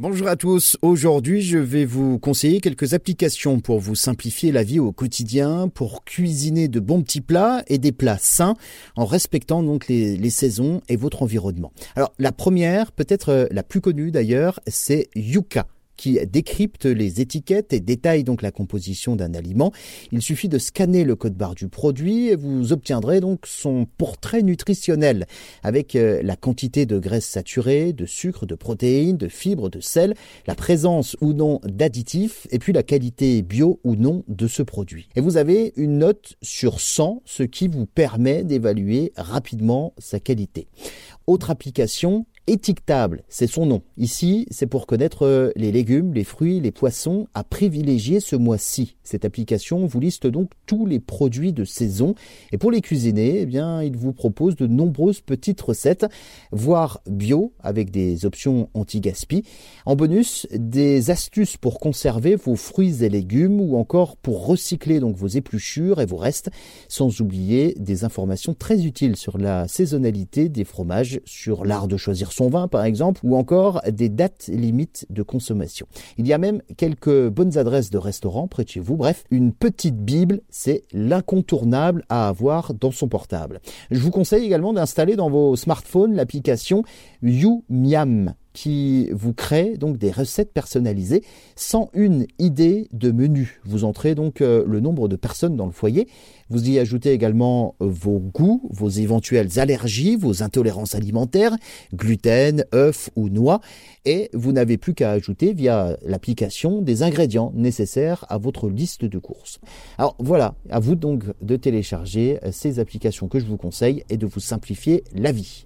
Bonjour à tous. Aujourd'hui, je vais vous conseiller quelques applications pour vous simplifier la vie au quotidien, pour cuisiner de bons petits plats et des plats sains en respectant donc les, saisons et votre environnement. Alors, la première, peut-être la plus connue d'ailleurs, c'est Yuka qui décrypte les étiquettes et détaille donc la composition d'un aliment. Il suffit de scanner le code barre du produit et vous obtiendrez donc son portrait nutritionnel avec euh, la quantité de graisses saturées, de sucre, de protéines, de fibres, de sel, la présence ou non d'additifs et puis la qualité bio ou non de ce produit. Et vous avez une note sur 100, ce qui vous permet d'évaluer rapidement sa qualité. Autre application, étiquetable, c'est son nom. Ici, c'est pour connaître euh, les légumes, les fruits, les poissons à privilégier ce mois-ci. Cette application vous liste donc tous les produits de saison et pour les cuisiner, eh bien, il vous propose de nombreuses petites recettes, voire bio avec des options anti-gaspi. En bonus, des astuces pour conserver vos fruits et légumes ou encore pour recycler donc vos épluchures et vos restes, sans oublier des informations très utiles sur la saisonnalité des fromages, sur l'art de choisir son vin par exemple, ou encore des dates limites de consommation. Il y a même quelques bonnes adresses de restaurants près de chez vous. Bref, une petite Bible, c'est l'incontournable à avoir dans son portable. Je vous conseille également d'installer dans vos smartphones l'application YouMiam qui vous crée donc des recettes personnalisées sans une idée de menu. Vous entrez donc euh, le nombre de personnes dans le foyer. Vous y ajoutez également euh, vos goûts, vos éventuelles allergies, vos intolérances alimentaires, gluten, œufs ou noix. Et vous n'avez plus qu'à ajouter via l'application des ingrédients nécessaires à votre liste de courses. Alors voilà, à vous donc de télécharger euh, ces applications que je vous conseille et de vous simplifier la vie.